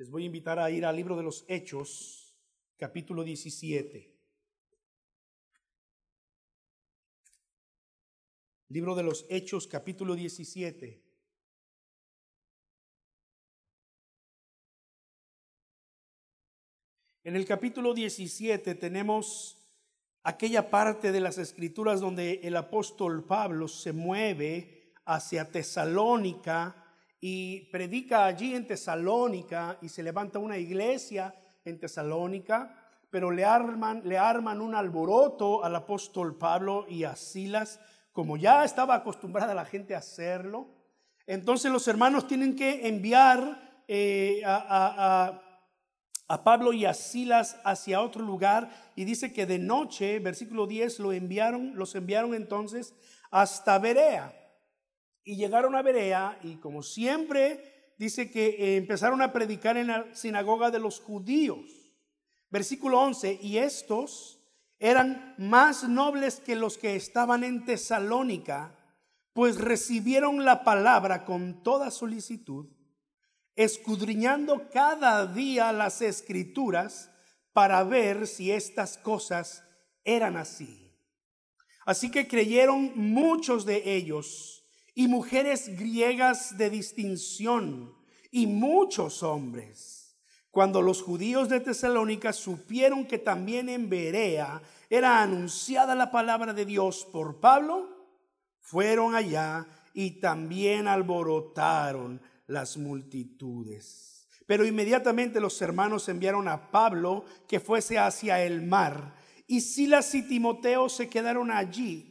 Les voy a invitar a ir al libro de los Hechos, capítulo 17. Libro de los Hechos, capítulo 17. En el capítulo 17 tenemos aquella parte de las escrituras donde el apóstol Pablo se mueve hacia Tesalónica y predica allí en Tesalónica y se levanta una iglesia en Tesalónica, pero le arman, le arman un alboroto al apóstol Pablo y a Silas, como ya estaba acostumbrada la gente a hacerlo. Entonces los hermanos tienen que enviar eh, a a Pablo y a Silas hacia otro lugar y dice que de noche, versículo 10, lo enviaron, los enviaron entonces hasta Berea. Y llegaron a Berea y como siempre dice que eh, empezaron a predicar en la sinagoga de los judíos. Versículo 11, y estos eran más nobles que los que estaban en Tesalónica, pues recibieron la palabra con toda solicitud escudriñando cada día las escrituras para ver si estas cosas eran así. Así que creyeron muchos de ellos y mujeres griegas de distinción y muchos hombres. Cuando los judíos de Tesalónica supieron que también en Berea era anunciada la palabra de Dios por Pablo, fueron allá y también alborotaron las multitudes. Pero inmediatamente los hermanos enviaron a Pablo que fuese hacia el mar, y Silas y Timoteo se quedaron allí.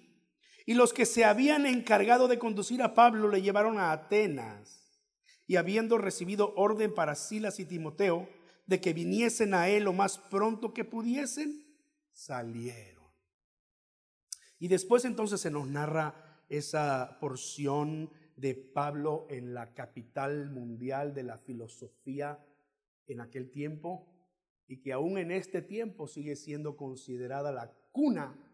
Y los que se habían encargado de conducir a Pablo le llevaron a Atenas. Y habiendo recibido orden para Silas y Timoteo de que viniesen a él lo más pronto que pudiesen, salieron. Y después entonces se nos narra esa porción de Pablo en la capital mundial de la filosofía en aquel tiempo y que aún en este tiempo sigue siendo considerada la cuna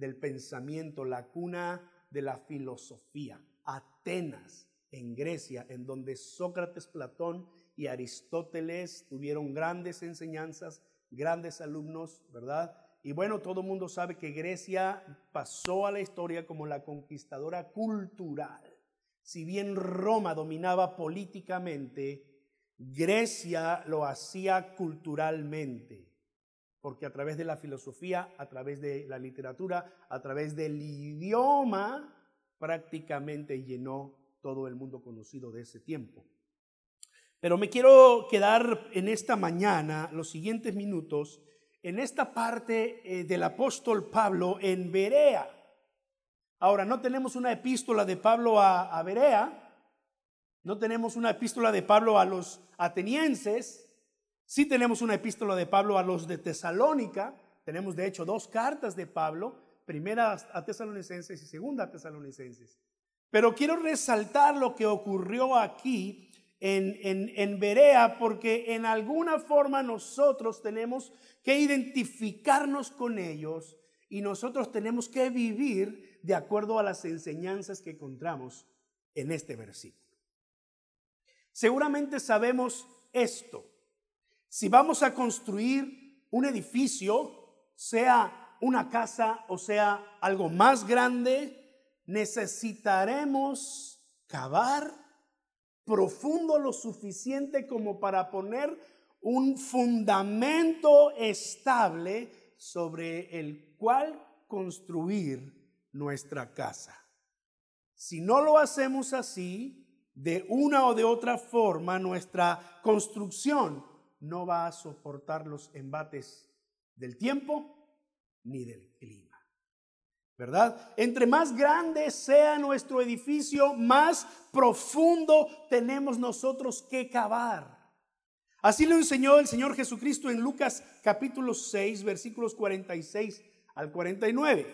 del pensamiento, la cuna de la filosofía. Atenas, en Grecia, en donde Sócrates, Platón y Aristóteles tuvieron grandes enseñanzas, grandes alumnos, ¿verdad? Y bueno, todo el mundo sabe que Grecia pasó a la historia como la conquistadora cultural si bien Roma dominaba políticamente, Grecia lo hacía culturalmente, porque a través de la filosofía, a través de la literatura, a través del idioma, prácticamente llenó todo el mundo conocido de ese tiempo. Pero me quiero quedar en esta mañana, los siguientes minutos, en esta parte eh, del apóstol Pablo en Berea. Ahora, no tenemos una epístola de Pablo a, Berea, no tenemos una epístola de Pablo a los atenienses, sí tenemos una epístola de Pablo a los de Tesalónica, tenemos de hecho dos cartas de Pablo, primera a tesalonicenses y segunda a tesalonicenses. Pero quiero resaltar lo que ocurrió aquí en, en, en, Berea, porque en alguna forma nosotros tenemos que identificarnos con ellos y nosotros tenemos que vivir de acuerdo a las enseñanzas que encontramos en este versículo. Seguramente sabemos esto. Si vamos a construir un edificio, sea una casa o sea algo más grande, necesitaremos cavar profundo lo suficiente como para poner un fundamento estable sobre el cual construir nuestra casa. Si no lo hacemos así, de una o de otra forma, nuestra construcción no va a soportar los embates del tiempo ni del clima. ¿Verdad? Entre más grande sea nuestro edificio, más profundo tenemos nosotros que cavar. Así lo enseñó el Señor Jesucristo en Lucas capítulo 6, versículos 46 al 49.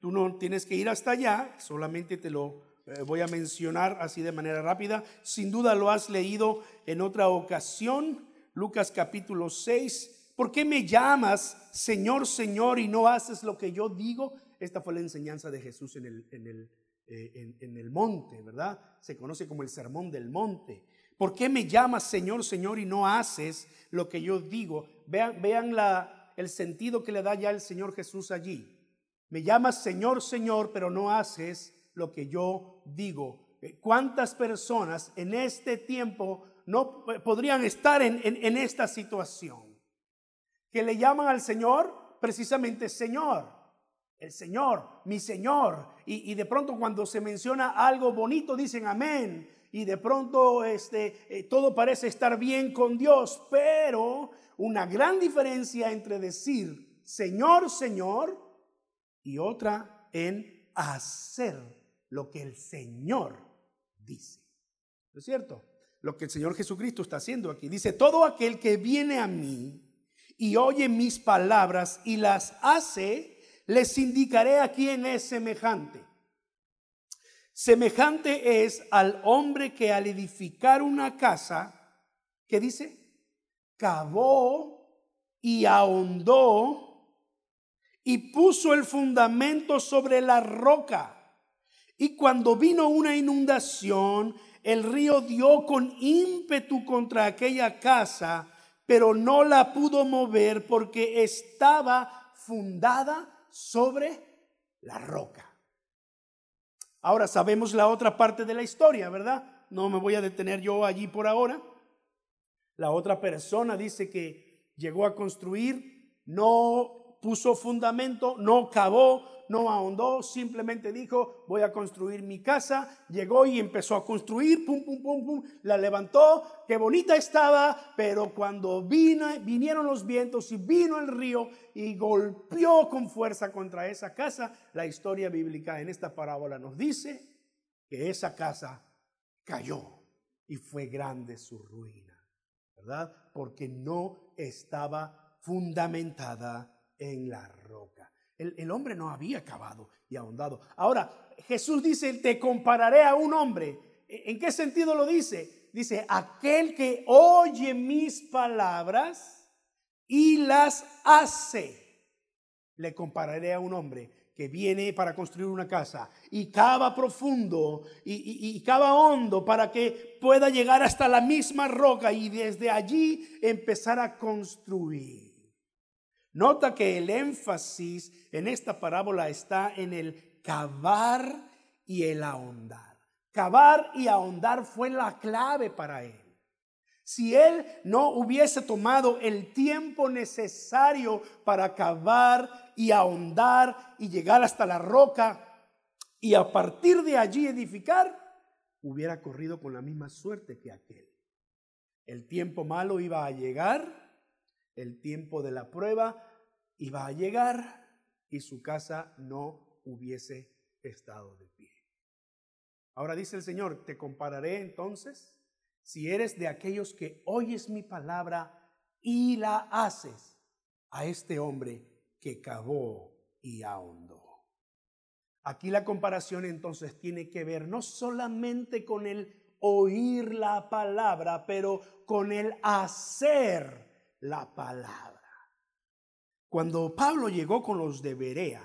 Tú no tienes que ir hasta allá, solamente te lo eh, voy a mencionar así de manera rápida. Sin duda lo has leído en otra ocasión, Lucas capítulo 6. ¿Por qué me llamas Señor, Señor y no haces lo que yo digo? Esta fue la enseñanza de Jesús en el, en el, eh, en el monte, ¿verdad? Se conoce como el sermón del monte. ¿Por qué me llamas Señor, Señor y no haces lo que yo digo? Vean, vean la, el sentido que le da ya el Señor Jesús allí. Me llamas Señor, Señor, pero no haces lo que yo digo. Eh, ¿Cuántas personas en este tiempo no podrían estar en, esta situación? Que le llaman al Señor precisamente Señor el Señor, mi Señor. Y, de pronto cuando se menciona algo bonito dicen amén. Y de pronto este, eh, todo parece estar bien con Dios. Pero una gran diferencia entre decir Señor, Señor y otra en hacer lo que el Señor dice. ¿No es cierto? Lo que el Señor Jesucristo está haciendo aquí. Dice, todo aquel que viene a mí y oye mis palabras y las hace, les indicaré a quién es semejante. Semejante es al hombre que al edificar una casa, ¿qué dice? Cavó y ahondó y puso el fundamento sobre la roca. Y cuando vino una inundación, el río dio con ímpetu contra aquella casa, pero no la pudo mover porque estaba fundada sobre la roca. Ahora sabemos la otra parte de la historia, ¿verdad? No me voy a detener yo allí por ahora. La otra persona dice que llegó a construir, no puso fundamento, no cavó, no ahondó, simplemente dijo, voy a construir mi casa, llegó y empezó a construir, pum, pum, pum, pum, la levantó, qué bonita estaba, pero cuando vino, vinieron los vientos y vino el río y golpeó con fuerza contra esa casa, la historia bíblica en esta parábola nos dice que esa casa cayó y fue grande su ruina, ¿verdad? Porque no estaba fundamentada en la roca. El, hombre no había acabado y ahondado. Ahora, Jesús dice, te compararé a un hombre. ¿E, ¿En qué sentido lo dice? Dice, aquel que oye mis palabras y las hace. Le compararé a un hombre que viene para construir una casa y cava profundo y, y, cava hondo para que pueda llegar hasta la misma roca y desde allí empezar a construir. Nota que el énfasis en esta parábola está en el cavar y el ahondar. Cavar y ahondar fue la clave para él. Si él no hubiese tomado el tiempo necesario para cavar y ahondar y llegar hasta la roca y a partir de allí edificar, hubiera corrido con la misma suerte que aquel. El tiempo malo iba a llegar el tiempo de la prueba iba a llegar y su casa no hubiese estado de pie. Ahora dice el Señor, te compararé entonces si eres de aquellos que oyes mi palabra y la haces a este hombre que cavó y ahondó. Aquí la comparación entonces tiene que ver no solamente con el oír la palabra, pero con el hacer la palabra. Cuando Pablo llegó con los de Berea,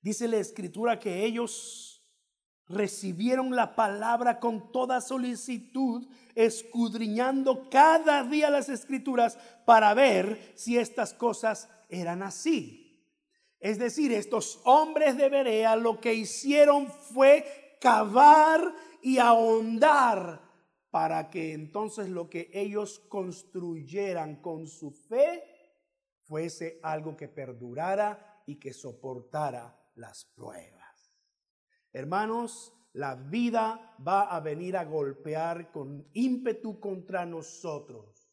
dice la escritura que ellos recibieron la palabra con toda solicitud, escudriñando cada día las escrituras para ver si estas cosas eran así. Es decir, estos hombres de Berea lo que hicieron fue cavar y ahondar para que entonces lo que ellos construyeran con su fe fuese algo que perdurara y que soportara las pruebas. Hermanos, la vida va a venir a golpear con ímpetu contra nosotros.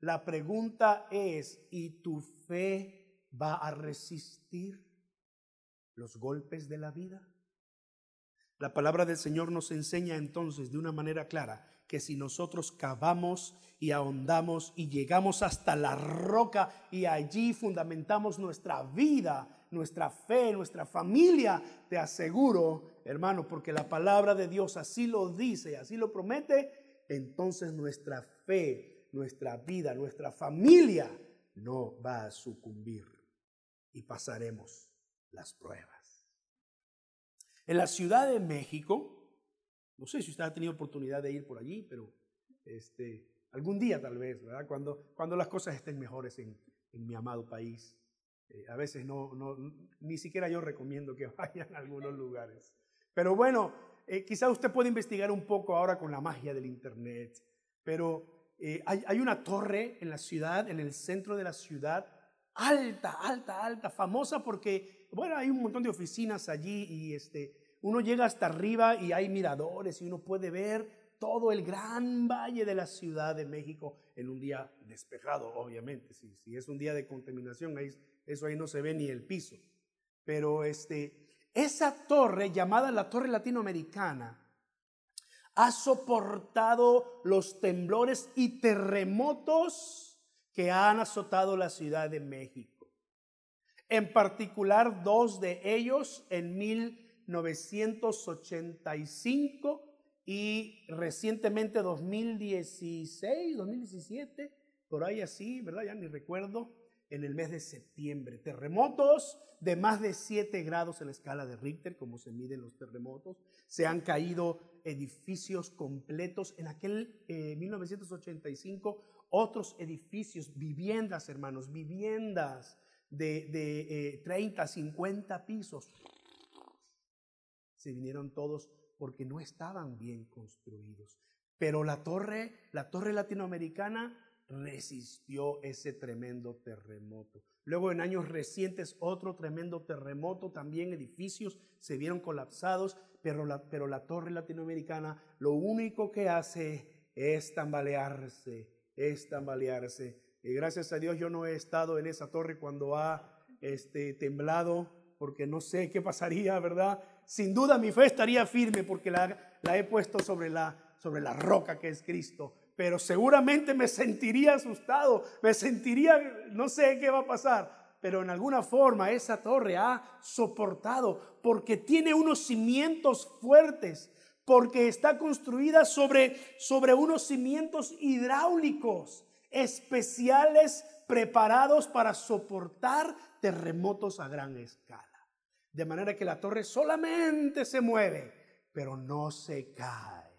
La pregunta es, ¿y tu fe va a resistir los golpes de la vida? La palabra del Señor nos enseña entonces de una manera clara que si nosotros cavamos y ahondamos y llegamos hasta la roca y allí fundamentamos nuestra vida, nuestra fe, nuestra familia, te aseguro, hermano, porque la palabra de Dios así lo dice, así lo promete, entonces nuestra fe, nuestra vida, nuestra familia no va a sucumbir y pasaremos las pruebas. En la Ciudad de México No sé si usted ha tenido oportunidad de ir por allí, pero este, algún día tal vez, ¿verdad? Cuando, cuando las cosas estén mejores en, en mi amado país. Eh, a veces no, no, ni siquiera yo recomiendo que vayan a algunos lugares. Pero bueno, eh, quizá usted puede investigar un poco ahora con la magia del Internet, pero eh, hay, hay, una torre en la ciudad, en el centro de la ciudad, alta, alta, alta, famosa porque, bueno, hay un montón de oficinas allí y este, uno llega hasta arriba y hay miradores y uno puede ver todo el gran valle de la Ciudad de México en un día despejado, obviamente. Si, es un día de contaminación, eso ahí no se ve ni el piso. Pero este, esa torre llamada la Torre Latinoamericana ha soportado los temblores y terremotos que han azotado la Ciudad de México. En particular, dos de ellos en 1985 y recientemente 2016, 2017, por ahí así, ¿verdad? Ya ni recuerdo, en el mes de septiembre. Terremotos de más de 7 grados en la escala de Richter, como se miden los terremotos. Se han caído edificios completos. En aquel 1985, eh, otros edificios, viviendas, hermanos, viviendas de, de 30, eh, 50 pisos. Se vinieron todos porque no estaban bien construidos. Pero la torre, la torre latinoamericana resistió ese tremendo terremoto. Luego en años recientes otro tremendo terremoto, también edificios se vieron colapsados, pero la, pero la torre latinoamericana lo único que hace es tambalearse, es tambalearse. Y gracias a Dios yo no he estado en esa torre cuando ha este, temblado, porque no sé qué pasaría, ¿verdad? sin duda mi fe estaría firme porque la, la he puesto sobre la, sobre la roca que es Cristo. Pero seguramente me sentiría asustado, me sentiría, no sé qué va a pasar, pero en alguna forma esa torre ha soportado porque tiene unos cimientos fuertes, porque está construida sobre, sobre unos cimientos hidráulicos especiales preparados para soportar terremotos a gran escala. De manera que la torre solamente se mueve, pero no se cae,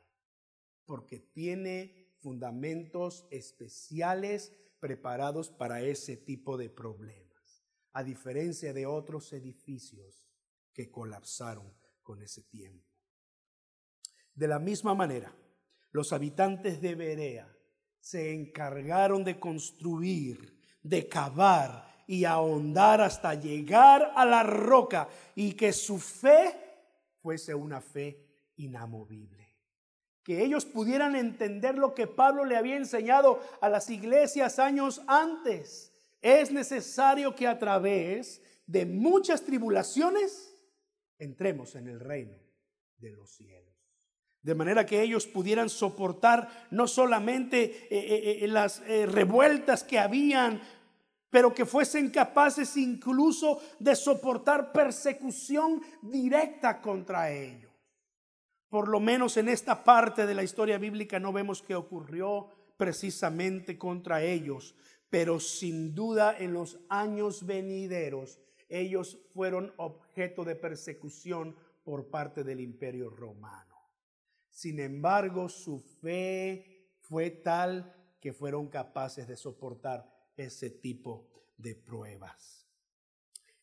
porque tiene fundamentos especiales preparados para ese tipo de problemas, a diferencia de otros edificios que colapsaron con ese tiempo. De la misma manera, los habitantes de Berea se encargaron de construir, de cavar y ahondar hasta llegar a la roca y que su fe fuese una fe inamovible. Que ellos pudieran entender lo que Pablo le había enseñado a las iglesias años antes. Es necesario que a través de muchas tribulaciones entremos en el reino de los cielos. De manera que ellos pudieran soportar no solamente eh, eh, eh, las revueltas que habían pero que fuesen capaces incluso de soportar persecución directa contra ellos. Por lo menos en esta parte de la historia bíblica no vemos que ocurrió precisamente contra ellos, pero sin duda en los años venideros ellos fueron objeto de persecución por parte del imperio romano. Sin embargo, su fe fue tal que fueron capaces de soportar ese tipo de pruebas.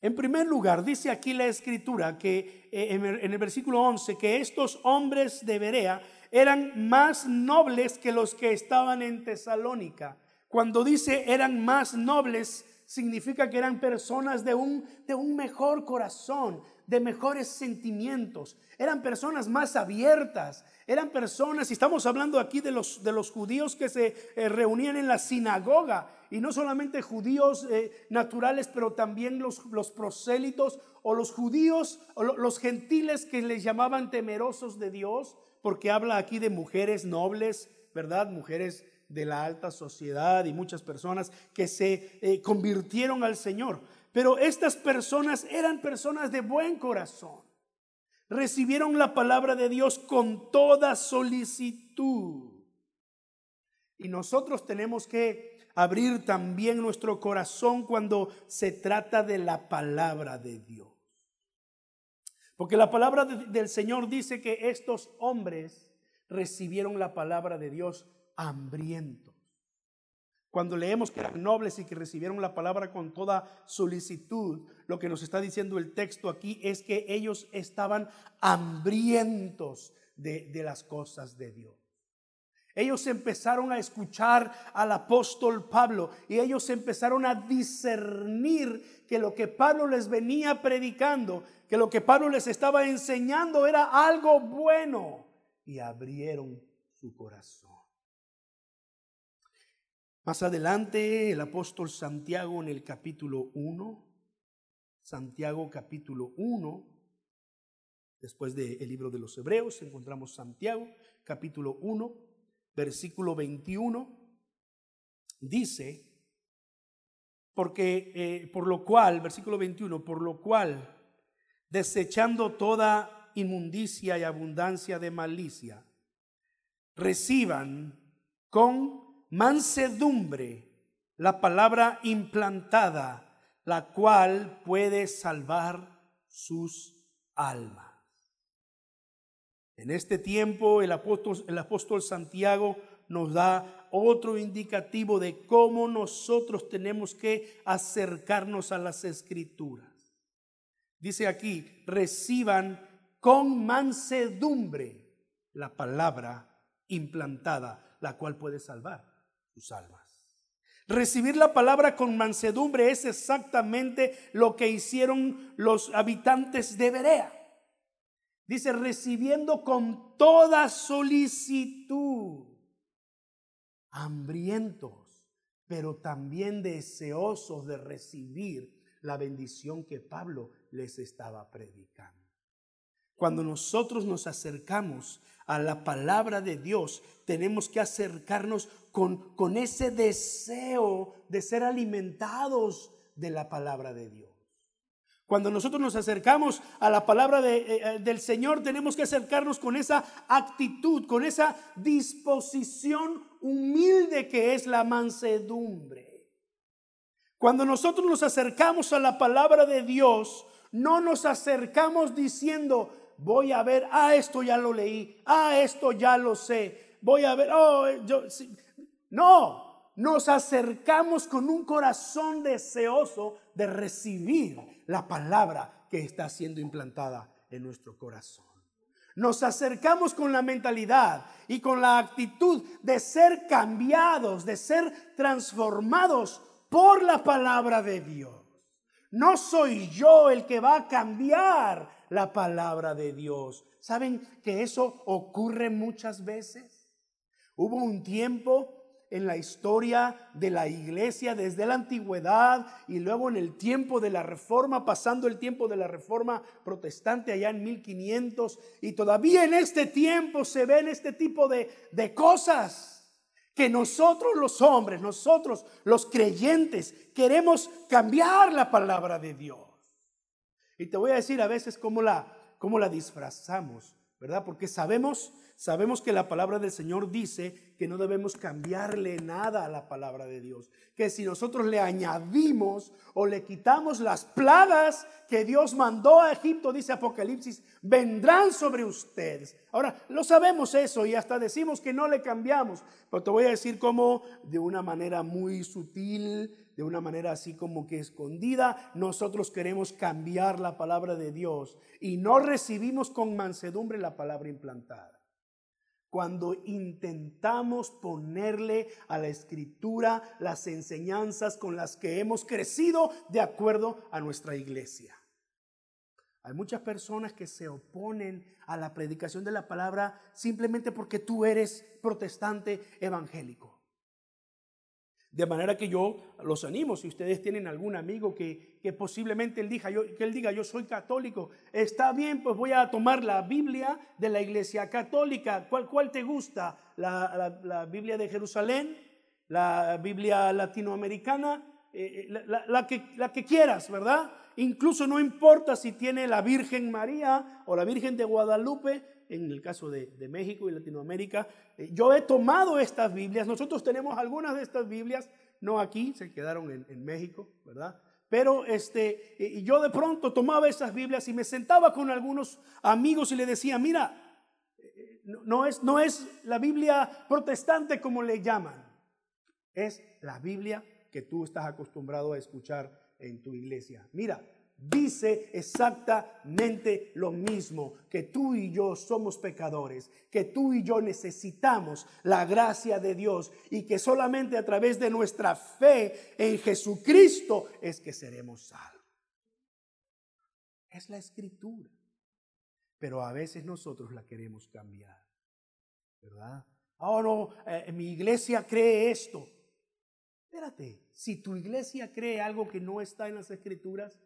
En primer lugar, dice aquí la escritura que eh, en el versículo 11 que estos hombres de Berea eran más nobles que los que estaban en Tesalónica. Cuando dice eran más nobles, significa que eran personas de un, de un mejor corazón, de mejores sentimientos. Eran personas más abiertas, eran personas, y estamos hablando aquí de los, de los judíos que se eh, reunían en la sinagoga, y no solamente judíos eh, naturales, pero también los, los, prosélitos o los judíos o los gentiles que les llamaban temerosos de Dios, porque habla aquí de mujeres nobles, ¿verdad? Mujeres de la alta sociedad y muchas personas que se eh, convirtieron al Señor. Pero estas personas eran personas de buen corazón recibieron la palabra de Dios con toda solicitud. Y nosotros tenemos que abrir también nuestro corazón cuando se trata de la palabra de Dios. Porque la palabra del Señor dice que estos hombres recibieron la palabra de Dios hambrientos. Cuando leemos que eran nobles y que recibieron la palabra con toda solicitud, lo que nos está diciendo el texto aquí es que ellos estaban hambrientos de, de las cosas de Dios. Ellos empezaron a escuchar al apóstol Pablo y ellos empezaron a discernir que lo que Pablo les venía predicando, que lo que Pablo les estaba enseñando era algo bueno y abrieron su corazón. Más adelante el apóstol Santiago en el capítulo 1, Santiago capítulo 1, después del libro de los Hebreos, encontramos Santiago capítulo 1 versículo 21, dice, porque eh, por lo cual, versículo 21, por lo cual, desechando toda inmundicia y abundancia de malicia, reciban con mansedumbre la palabra implantada, la cual puede salvar sus almas. En este tiempo el apóstol, el apóstol Santiago nos da otro indicativo de cómo nosotros tenemos que acercarnos a las escrituras. Dice aquí, reciban con mansedumbre la palabra implantada, la cual puede salvar sus almas. Recibir la palabra con mansedumbre es exactamente lo que hicieron los habitantes de Berea. Dice, recibiendo con toda solicitud, hambrientos, pero también deseosos de recibir la bendición que Pablo les estaba predicando. Cuando nosotros nos acercamos a la palabra de Dios, tenemos que acercarnos con, con ese deseo de ser alimentados de la palabra de Dios. Cuando nosotros nos acercamos a la palabra eh, eh, del Señor, tenemos que acercarnos con esa actitud, con esa disposición humilde que es la mansedumbre. Cuando nosotros nos acercamos a la palabra de Dios, no nos acercamos diciendo, voy a ver, ah, esto ya lo leí, ah, esto ya lo sé, voy a ver, oh, yo, no, nos acercamos con un corazón deseoso de recibir la palabra que está siendo implantada en nuestro corazón. Nos acercamos con la mentalidad y con la actitud de ser cambiados, de ser transformados por la palabra de Dios. No soy yo el que va a cambiar la palabra de Dios. ¿Saben que eso ocurre muchas veces? Hubo un tiempo en la historia de la iglesia desde la antigüedad y luego en el tiempo de la reforma, pasando el tiempo de la reforma protestante allá en 1500 y todavía en este tiempo se ven este tipo de, de cosas que nosotros los hombres, nosotros los creyentes queremos cambiar la palabra de Dios. Y te voy a decir a veces cómo la, cómo la disfrazamos, ¿verdad? Porque sabemos Sabemos que la palabra del Señor dice que no debemos cambiarle nada a la palabra de Dios. Que si nosotros le añadimos o le quitamos las plagas que Dios mandó a Egipto, dice Apocalipsis, vendrán sobre ustedes. Ahora, lo sabemos eso y hasta decimos que no le cambiamos. Pero te voy a decir cómo de una manera muy sutil, de una manera así como que escondida, nosotros queremos cambiar la palabra de Dios y no recibimos con mansedumbre la palabra implantada cuando intentamos ponerle a la escritura las enseñanzas con las que hemos crecido de acuerdo a nuestra iglesia. Hay muchas personas que se oponen a la predicación de la palabra simplemente porque tú eres protestante evangélico. De manera que yo los animo, si ustedes tienen algún amigo que, que posiblemente él diga, yo, que él diga, yo soy católico, está bien, pues voy a tomar la Biblia de la iglesia católica. ¿Cuál, cuál te gusta? ¿La, la, Biblia de Jerusalén? ¿La Biblia latinoamericana? Eh, eh, la, la, que, la que quieras, ¿verdad? Incluso no importa si tiene la Virgen María o la Virgen de Guadalupe, en el caso de, México y Latinoamérica. Eh, yo he tomado estas Biblias, nosotros tenemos algunas de estas Biblias, no aquí, se quedaron en, México, ¿verdad? pero este, y yo de pronto tomaba esas Biblias y me sentaba con algunos amigos y le decía, mira, no es, no es la Biblia protestante como le llaman, es la Biblia que tú estás acostumbrado a escuchar en tu iglesia. Mira, dice exactamente lo mismo, que tú y yo somos pecadores, que tú y yo necesitamos la gracia de Dios y que solamente a través de nuestra fe en Jesucristo es que seremos salvos. Es la escritura. Pero a veces nosotros la queremos cambiar. ¿Verdad? Oh, no, eh, mi iglesia cree esto. Espérate, si tu iglesia cree algo que no está en las escrituras,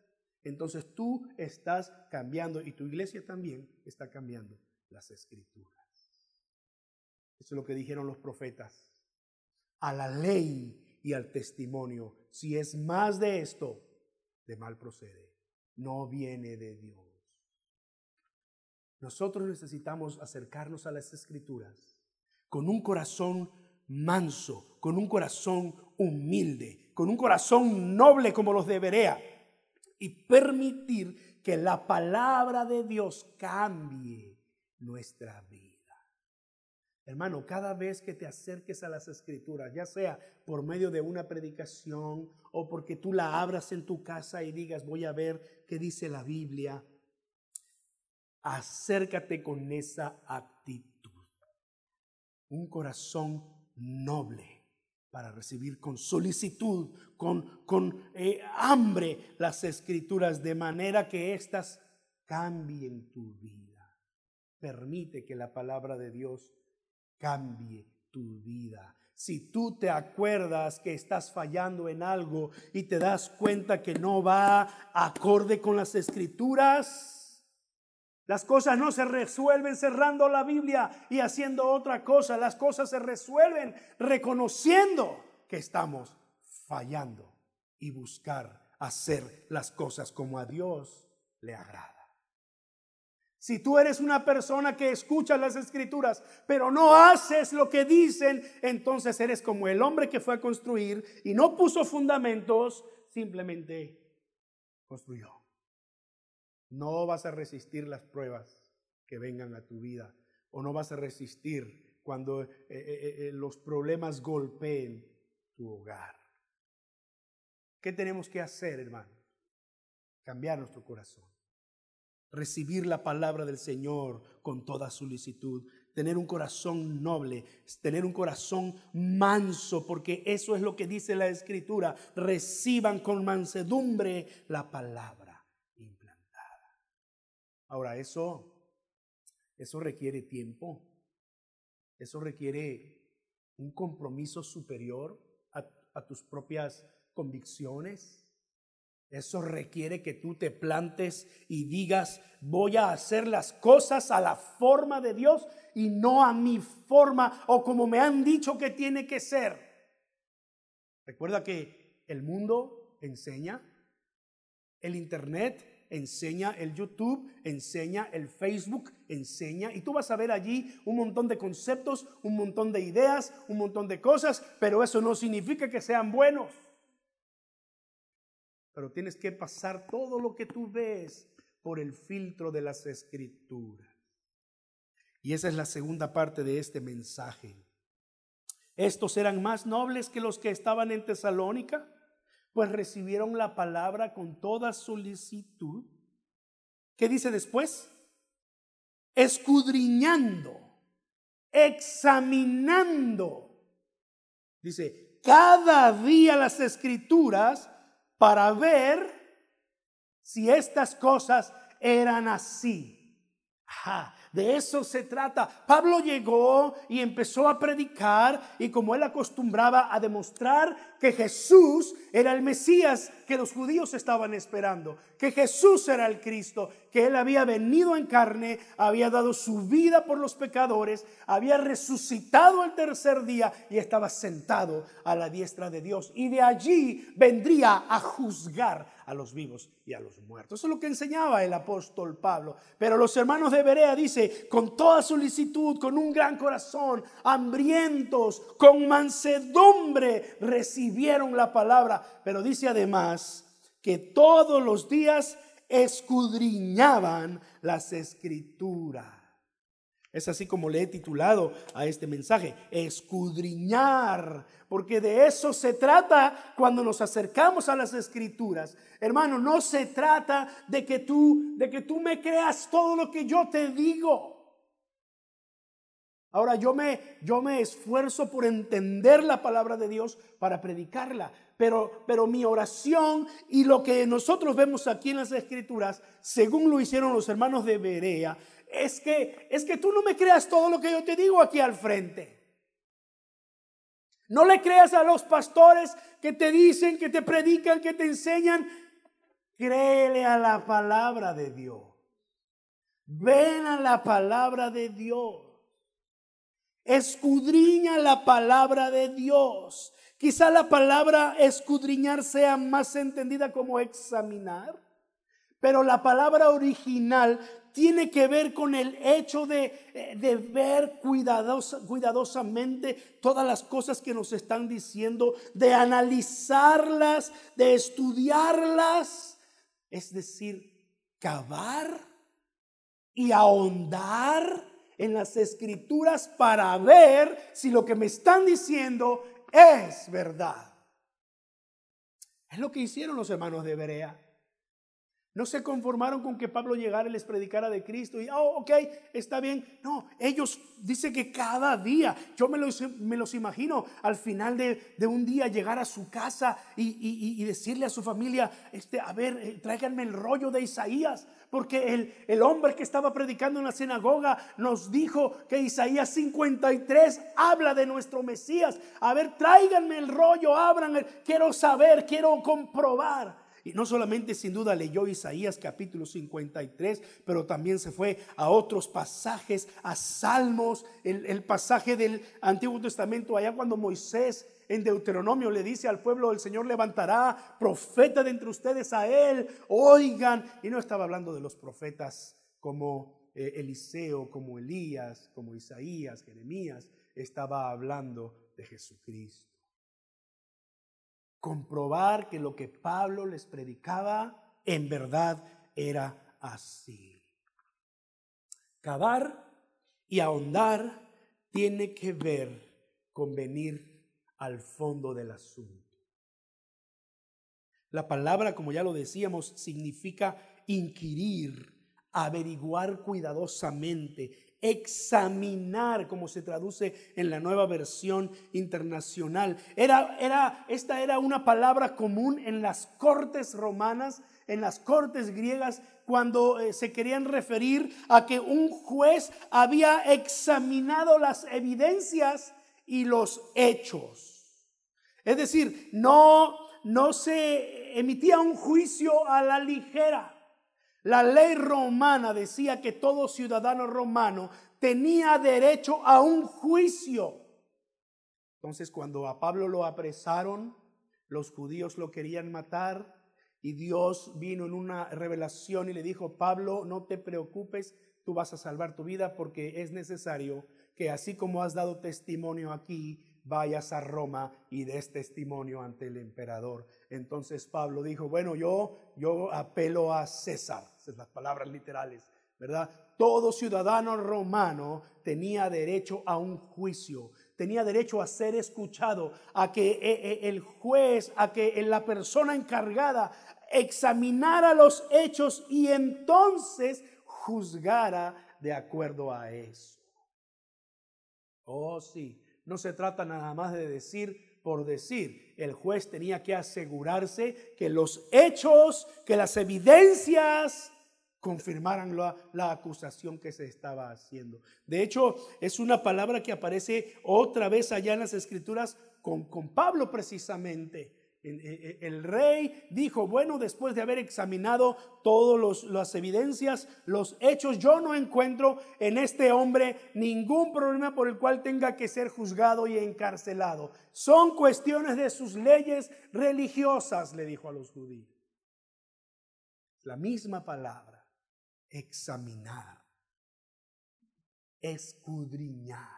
entonces tú estás cambiando y tu iglesia también está cambiando las escrituras. Eso es lo que dijeron los profetas. A la ley y al testimonio, si es más de esto, de mal procede. No viene de Dios. Nosotros necesitamos acercarnos a las escrituras con un corazón manso, con un corazón humilde, con un corazón noble como los de Berea y permitir que la palabra de Dios cambie nuestra vida. Hermano, cada vez que te acerques a las escrituras, ya sea por medio de una predicación o porque tú la abras en tu casa y digas, voy a ver qué dice la Biblia, acércate con esa actitud. Un corazón noble para recibir con solicitud, con, con eh, hambre las escrituras, de manera que éstas cambien tu vida. Permite que la palabra de Dios cambie tu vida. Si tú te acuerdas que estás fallando en algo y te das cuenta que no va acorde con las escrituras, las cosas no se resuelven cerrando la Biblia y haciendo otra cosa. Las cosas se resuelven reconociendo que estamos fallando y buscar hacer las cosas como a Dios le agrada. Si tú eres una persona que escucha las escrituras, pero no haces lo que dicen, entonces eres como el hombre que fue a construir y no puso fundamentos, simplemente construyó. No vas a resistir las pruebas que vengan a tu vida o no vas a resistir cuando eh, eh, eh, los problemas golpeen tu hogar. ¿Qué tenemos que hacer, hermano? Cambiar nuestro corazón. Recibir la palabra del Señor con toda solicitud. Tener un corazón noble, tener un corazón manso, porque eso es lo que dice la Escritura. Reciban con mansedumbre la palabra. Ahora, eso, eso requiere tiempo, eso requiere un compromiso superior a, a tus propias convicciones. Eso requiere que tú te plantes y digas, voy a hacer las cosas a la forma de Dios y no a mi forma o como me han dicho que tiene que ser. Recuerda que el mundo enseña, el Internet enseña el YouTube, enseña el Facebook, enseña. Y tú vas a ver allí un montón de conceptos, un montón de ideas, un montón de cosas, pero eso no significa que sean buenos. Pero tienes que pasar todo lo que tú ves por el filtro de las escrituras. Y esa es la segunda parte de este mensaje. Estos eran más nobles que los que estaban en Tesalónica pues recibieron la palabra con toda solicitud. ¿Qué dice después? Escudriñando, examinando. Dice, cada día las escrituras para ver si estas cosas eran así. Ajá. De eso se trata. Pablo llegó y empezó a predicar y como él acostumbraba a demostrar que Jesús era el Mesías que los judíos estaban esperando, que Jesús era el Cristo, que él había venido en carne, había dado su vida por los pecadores, había resucitado el tercer día y estaba sentado a la diestra de Dios. Y de allí vendría a juzgar a los vivos y a los muertos. Eso es lo que enseñaba el apóstol Pablo. Pero los hermanos de Berea dice, con toda solicitud, con un gran corazón, hambrientos, con mansedumbre, recibieron la palabra. Pero dice además, que todos los días escudriñaban las escrituras. Es así como le he titulado a este mensaje, escudriñar, porque de eso se trata cuando nos acercamos a las escrituras. Hermano, no se trata de que tú de que tú me creas todo lo que yo te digo. Ahora yo me, yo me esfuerzo por entender la palabra de Dios para predicarla, pero, pero mi oración y lo que nosotros vemos aquí en las escrituras, según lo hicieron los hermanos de Berea, es que, es que tú no me creas todo lo que yo te digo aquí al frente. No le creas a los pastores que te dicen, que te predican, que te enseñan. Créele a la palabra de Dios. Ven a la palabra de Dios. Escudriña la palabra de Dios. Quizá la palabra escudriñar sea más entendida como examinar, pero la palabra original tiene que ver con el hecho de, eh, de ver cuidadosamente todas las cosas que nos están diciendo, de analizarlas, de estudiarlas, es decir, cavar y ahondar en las escrituras para ver si lo que me están diciendo es verdad. Es lo que hicieron los hermanos de Berea. No se conformaron con que Pablo llegara y les predicara de Cristo y, oh, ok, está bien. No, ellos dicen que cada día, yo me los, me los imagino al final de, un día llegar a su casa y, decirle a su familia, este, a ver, eh, tráiganme el rollo de Isaías, porque el, el hombre que estaba predicando en la sinagoga nos dijo que Isaías 53 habla de nuestro Mesías. A ver, tráiganme el rollo, abran, quiero saber, quiero comprobar. Y no solamente sin duda leyó Isaías capítulo 53, pero también se fue a otros pasajes, a Salmos, el, el pasaje del Antiguo Testamento, allá cuando Moisés en Deuteronomio le dice al pueblo, el Señor levantará profeta de entre ustedes a él, oigan. Y no estaba hablando de los profetas como eh, Eliseo, como Elías, como Isaías, Jeremías, estaba hablando de Jesucristo comprobar que lo que Pablo les predicaba en verdad era así. Cavar y ahondar tiene que ver con venir al fondo del asunto. La palabra, como ya lo decíamos, significa inquirir, averiguar cuidadosamente, examinar, como se traduce en la nueva versión internacional. Era, era, esta era una palabra común en las cortes romanas, en las cortes griegas, cuando eh, se querían referir a que un juez había examinado las evidencias y los hechos. Es decir, no, no se emitía un juicio a la ligera. La ley romana decía que todo ciudadano romano tenía derecho a un juicio. Entonces cuando a Pablo lo apresaron, los judíos lo querían matar y Dios vino en una revelación y le dijo, Pablo, no te preocupes, tú vas a salvar tu vida porque es necesario que así como has dado testimonio aquí, vayas a Roma y des testimonio ante el emperador. Entonces Pablo dijo, bueno, yo, yo apelo a César, esas las palabras literales, ¿verdad? Todo ciudadano romano tenía derecho a un juicio, tenía derecho a ser escuchado, a que eh, eh, el juez, a que la persona encargada examinara los hechos y entonces juzgara de acuerdo a eso. Oh, sí, no se trata nada más de decir por decir. El juez tenía que asegurarse que los hechos, que las evidencias confirmaran la, la, acusación que se estaba haciendo. De hecho, es una palabra que aparece otra vez allá en las escrituras con, con Pablo precisamente. E, e, el rey dijo, bueno, después de haber examinado todas las evidencias, los hechos, yo no encuentro en este hombre ningún problema por el cual tenga que ser juzgado y encarcelado. Son cuestiones de sus leyes religiosas, le dijo a los judíos. La misma palabra, examinar, escudriñar.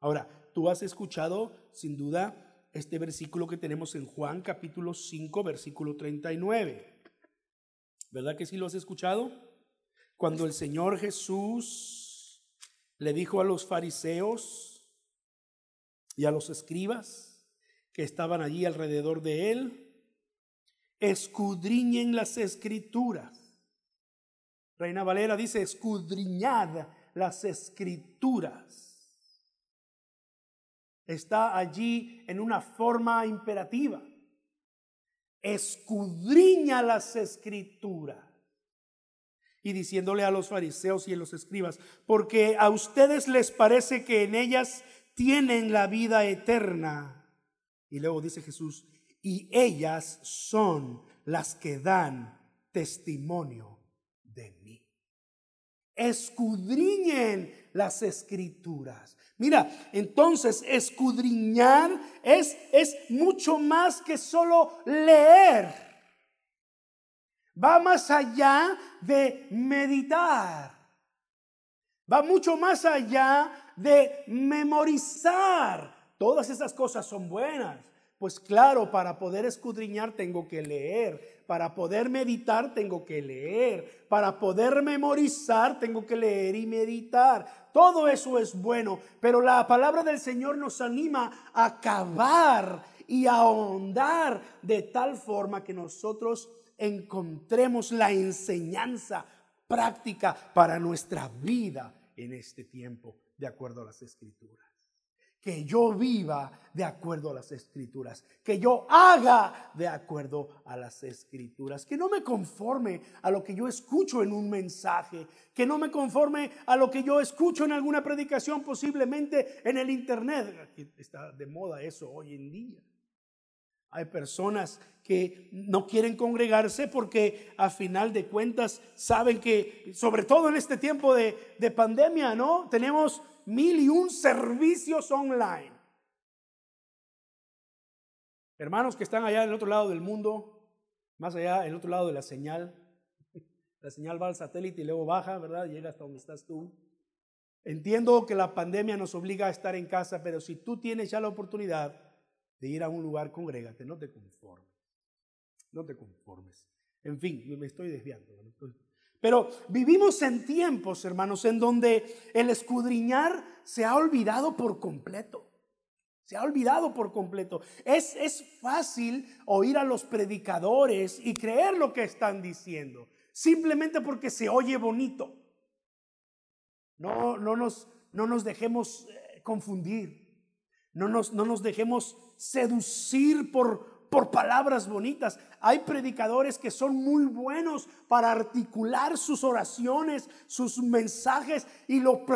Ahora, tú has escuchado, sin duda, este versículo que tenemos en Juan capítulo 5, versículo 39. ¿Verdad que sí lo has escuchado? Cuando el Señor Jesús le dijo a los fariseos y a los escribas que estaban allí alrededor de él, escudriñen las escrituras. Reina Valera dice, escudriñad las escrituras está allí en una forma imperativa. Escudriña las escrituras. Y diciéndole a los fariseos y a los escribas, porque a ustedes les parece que en ellas tienen la vida eterna. Y luego dice Jesús, y ellas son las que dan testimonio de mí. Escudriñen las escrituras. Mira, entonces escudriñar es, es mucho más que solo leer. Va más allá de meditar. Va mucho más allá de memorizar. Todas esas cosas son buenas. Pues claro, para poder escudriñar tengo que leer, para poder meditar tengo que leer, para poder memorizar tengo que leer y meditar. Todo eso es bueno, pero la palabra del Señor nos anima a acabar y a ahondar de tal forma que nosotros encontremos la enseñanza práctica para nuestra vida en este tiempo, de acuerdo a las escrituras que yo viva de acuerdo a las escrituras, que yo haga de acuerdo a las escrituras, que no me conforme a lo que yo escucho en un mensaje, que no me conforme a lo que yo escucho en alguna predicación, posiblemente en el internet. está de moda eso hoy en día. Hay personas que no quieren congregarse porque a final de cuentas saben que, sobre todo en este tiempo de, de pandemia, ¿no? Tenemos mil y un servicios online. Hermanos que están allá en el otro lado del mundo, más allá, en el otro lado de la señal. La señal va al satélite y luego baja, ¿verdad? Llega hasta donde estás tú. Entiendo que la pandemia nos obliga a estar en casa, pero si tú tienes ya la oportunidad de ir a un lugar, congrégate, no te conformes. No te conformes. En fin, me estoy desviando. Pero vivimos en tiempos, hermanos, en donde el escudriñar se ha olvidado por completo. Se ha olvidado por completo. Es, es fácil oír a los predicadores y creer lo que están diciendo, simplemente porque se oye bonito. No, no, nos, no nos dejemos eh, confundir, no nos, no nos dejemos seducir por, por palabras bonitas. Hay predicadores que son muy buenos para articular sus oraciones, sus mensajes y lo,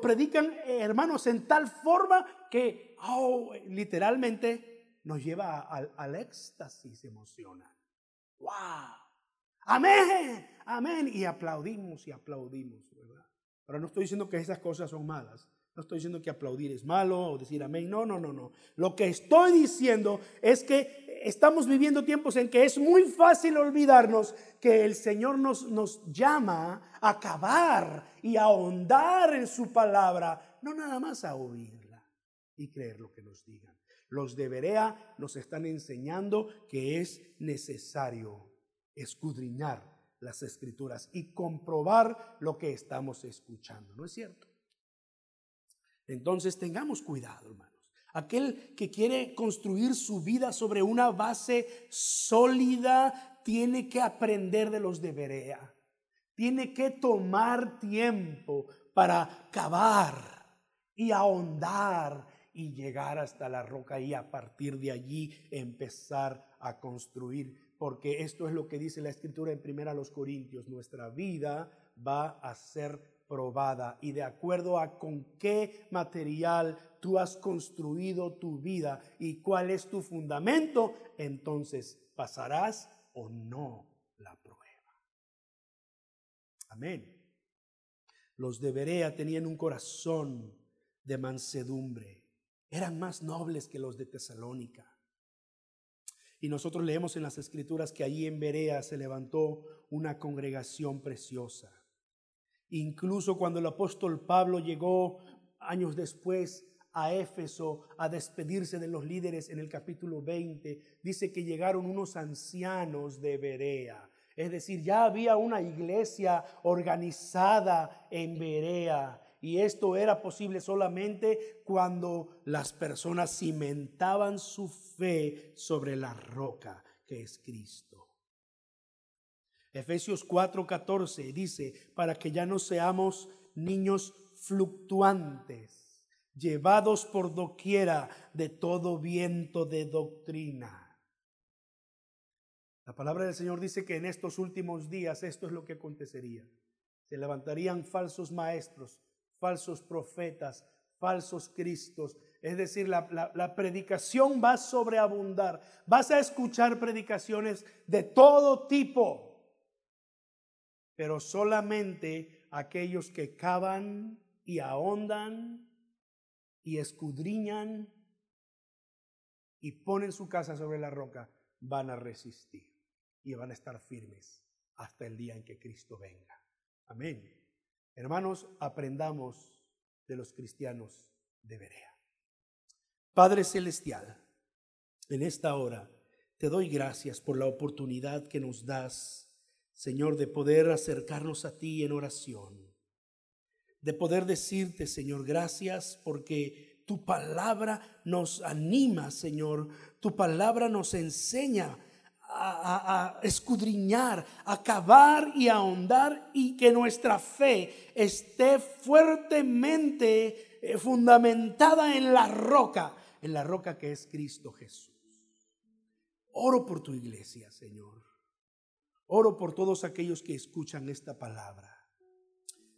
predican, eh, hermanos, en tal forma que oh, literalmente nos lleva al, al éxtasis emocional. ¡Wow! Amén, amén. Y aplaudimos y aplaudimos. Pero no estoy diciendo que esas cosas son malas. No estoy diciendo que aplaudir es malo o decir amén. No, no, no, no. Lo que estoy diciendo es que estamos viviendo tiempos en que es muy fácil olvidarnos que el Señor nos, nos llama a acabar y a ahondar en su palabra, no nada más a oírla y creer lo que nos digan. Los de Berea nos están enseñando que es necesario escudriñar las escrituras y comprobar lo que estamos escuchando. ¿No es cierto? Entonces tengamos cuidado, hermanos. Aquel que quiere construir su vida sobre una base sólida tiene que aprender de los de Berea. Tiene que tomar tiempo para cavar y ahondar y llegar hasta la roca y a partir de allí empezar a construir. Porque esto es lo que dice la escritura en primera a los Corintios. Nuestra vida va a ser probada y de acuerdo a con qué material tú has construido tu vida y cuál es tu fundamento, entonces pasarás o no la prueba. Amén. Los de Berea tenían un corazón de mansedumbre. Eran más nobles que los de Tesalónica. Y nosotros leemos en las escrituras que allí en Berea se levantó una congregación preciosa. Incluso cuando el apóstol Pablo llegó años después a Éfeso a despedirse de los líderes en el capítulo 20, dice que llegaron unos ancianos de Berea. Es decir, ya había una iglesia organizada en Berea. Y esto era posible solamente cuando las personas cimentaban su fe sobre la roca que es Cristo. Efesios 4:14 dice, para que ya no seamos niños fluctuantes llevados por doquiera de todo viento de doctrina. La palabra del Señor dice que en estos últimos días esto es lo que acontecería. Se levantarían falsos maestros, falsos profetas, falsos cristos. Es decir, la, la, predicación va a sobreabundar. Vas a escuchar predicaciones de todo tipo, pero solamente aquellos que cavan y ahondan y escudriñan y ponen su casa sobre la roca, van a resistir y van a estar firmes hasta el día en que Cristo venga. Amén. Hermanos, aprendamos de los cristianos de Berea. Padre Celestial, en esta hora te doy gracias por la oportunidad que nos das, Señor, de poder acercarnos a ti en oración de poder decirte, Señor, gracias porque tu palabra nos anima, Señor. Tu palabra nos enseña a, escudriñar, a cavar y a ahondar y que nuestra fe esté fuertemente eh, fundamentada en la roca, en la roca que es Cristo Jesús. Oro por tu iglesia, Señor. Oro por todos aquellos que escuchan esta palabra.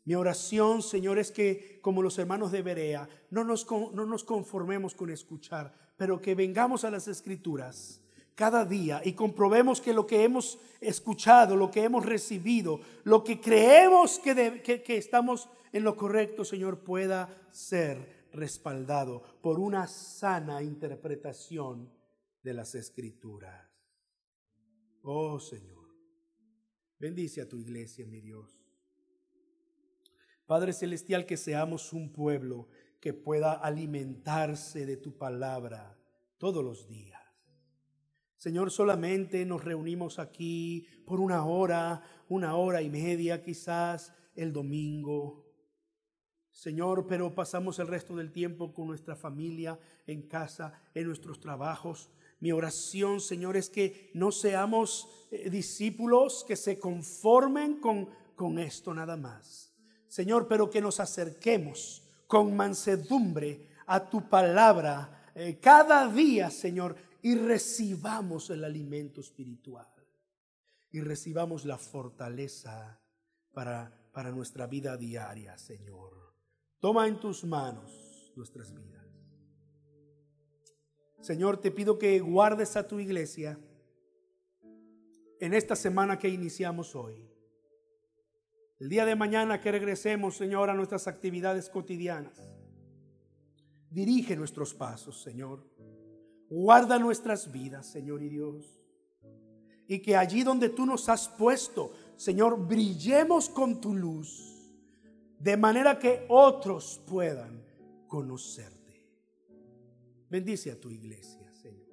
Mi oración, Señor, es que como los hermanos de Berea, no nos, no nos conformemos con escuchar, pero que vengamos a las escrituras cada día y comprobemos que lo que hemos escuchado, lo que hemos recibido, lo que creemos que, que, estamos en lo correcto, Señor, pueda ser respaldado por una sana interpretación de las escrituras. Oh Señor, bendice a tu iglesia, mi Dios. Padre Celestial, que seamos un pueblo que pueda alimentarse de tu palabra todos los días. Señor, solamente nos reunimos aquí por una hora, una hora y media quizás el domingo. Señor, pero pasamos el resto del tiempo con nuestra familia, en casa, en nuestros trabajos. Mi oración, Señor, es que no seamos eh, discípulos que se conformen con, con esto nada más Señor, pero que nos acerquemos con mansedumbre a tu palabra eh, cada día, Señor, y recibamos el alimento espiritual y recibamos la fortaleza para, para nuestra vida diaria, Señor. Toma en tus manos nuestras vidas. Señor, te pido que guardes a tu iglesia en esta semana que iniciamos hoy. El día de mañana que regresemos, Señor, a nuestras actividades cotidianas. Dirige nuestros pasos, Señor. Guarda nuestras vidas, Señor y Dios. Y que allí donde tú nos has puesto, Señor, brillemos con tu luz. De manera que otros puedan conocerte. Bendice a tu iglesia, Señor.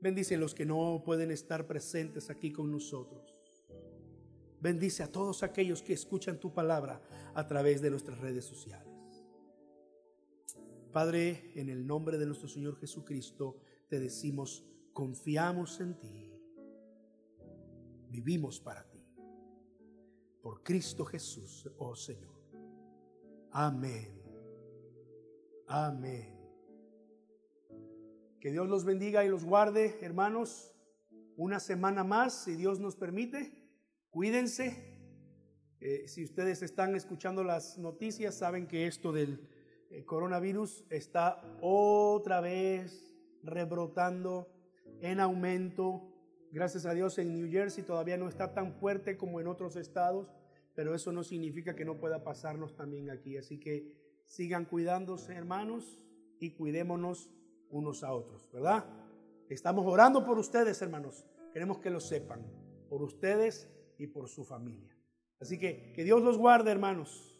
Bendice a los que no pueden estar presentes aquí con nosotros. Bendice a todos aquellos que escuchan tu palabra a través de nuestras redes sociales. Padre, en el nombre de nuestro Señor Jesucristo, te decimos, confiamos en ti, vivimos para ti. Por Cristo Jesús, oh Señor. Amén. Amén. Que Dios los bendiga y los guarde, hermanos, una semana más, si Dios nos permite. Cuídense. Eh, si ustedes están escuchando las noticias, saben que esto del eh, coronavirus está otra vez rebrotando en aumento. Gracias a Dios en New Jersey todavía no está tan fuerte como en otros estados, pero eso no significa que no pueda pasarnos también aquí. Así que sigan cuidándose, hermanos, y cuidémonos unos a otros, ¿verdad? Estamos orando por ustedes, hermanos. Queremos que lo sepan. Por ustedes y por su familia. Así que que Dios los guarde, hermanos.